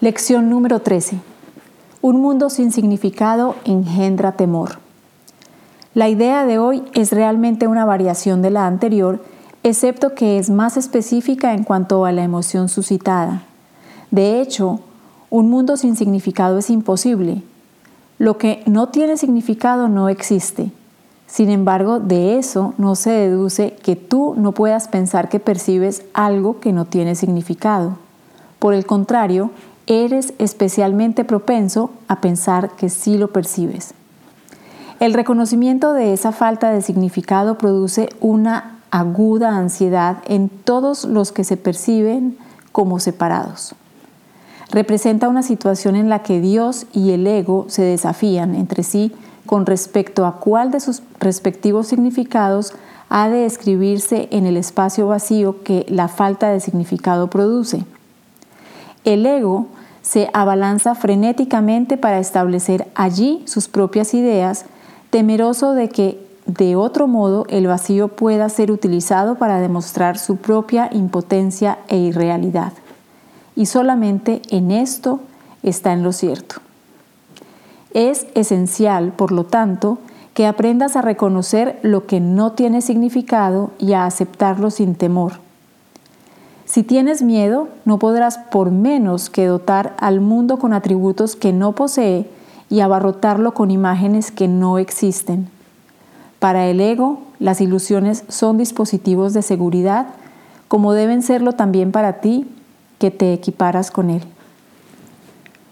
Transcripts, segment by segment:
Lección número 13. Un mundo sin significado engendra temor. La idea de hoy es realmente una variación de la anterior, excepto que es más específica en cuanto a la emoción suscitada. De hecho, un mundo sin significado es imposible. Lo que no tiene significado no existe. Sin embargo, de eso no se deduce que tú no puedas pensar que percibes algo que no tiene significado. Por el contrario, eres especialmente propenso a pensar que sí lo percibes. El reconocimiento de esa falta de significado produce una aguda ansiedad en todos los que se perciben como separados. Representa una situación en la que Dios y el ego se desafían entre sí con respecto a cuál de sus respectivos significados ha de escribirse en el espacio vacío que la falta de significado produce. El ego se abalanza frenéticamente para establecer allí sus propias ideas, temeroso de que de otro modo el vacío pueda ser utilizado para demostrar su propia impotencia e irrealidad. Y solamente en esto está en lo cierto. Es esencial, por lo tanto, que aprendas a reconocer lo que no tiene significado y a aceptarlo sin temor si tienes miedo, no podrás por menos que dotar al mundo con atributos que no posee y abarrotarlo con imágenes que no existen. Para el ego, las ilusiones son dispositivos de seguridad, como deben serlo también para ti, que te equiparas con él.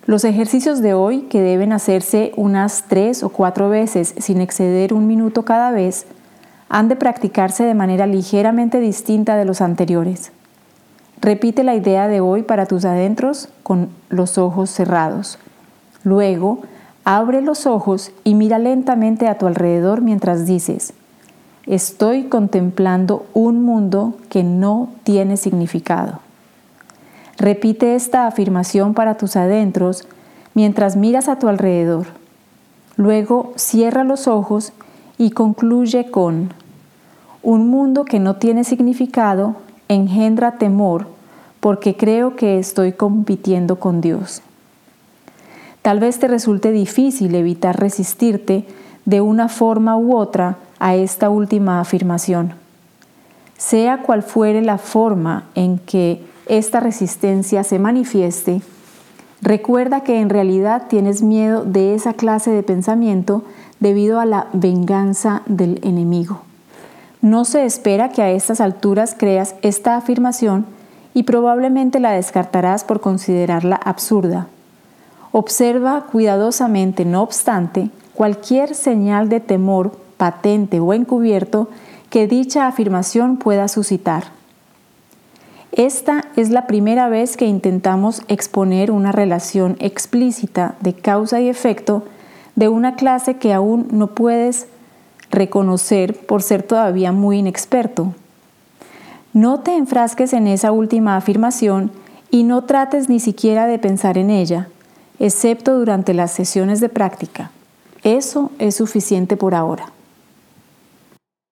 Los ejercicios de hoy, que deben hacerse unas tres o cuatro veces sin exceder un minuto cada vez, han de practicarse de manera ligeramente distinta de los anteriores. Repite la idea de hoy para tus adentros con los ojos cerrados. Luego, abre los ojos y mira lentamente a tu alrededor mientras dices, estoy contemplando un mundo que no tiene significado. Repite esta afirmación para tus adentros mientras miras a tu alrededor. Luego cierra los ojos y concluye con, un mundo que no tiene significado engendra temor porque creo que estoy compitiendo con Dios. Tal vez te resulte difícil evitar resistirte de una forma u otra a esta última afirmación. Sea cual fuere la forma en que esta resistencia se manifieste, recuerda que en realidad tienes miedo de esa clase de pensamiento debido a la venganza del enemigo. No se espera que a estas alturas creas esta afirmación y probablemente la descartarás por considerarla absurda. Observa cuidadosamente, no obstante, cualquier señal de temor patente o encubierto que dicha afirmación pueda suscitar. Esta es la primera vez que intentamos exponer una relación explícita de causa y efecto de una clase que aún no puedes reconocer por ser todavía muy inexperto. No te enfrasques en esa última afirmación y no trates ni siquiera de pensar en ella, excepto durante las sesiones de práctica. Eso es suficiente por ahora.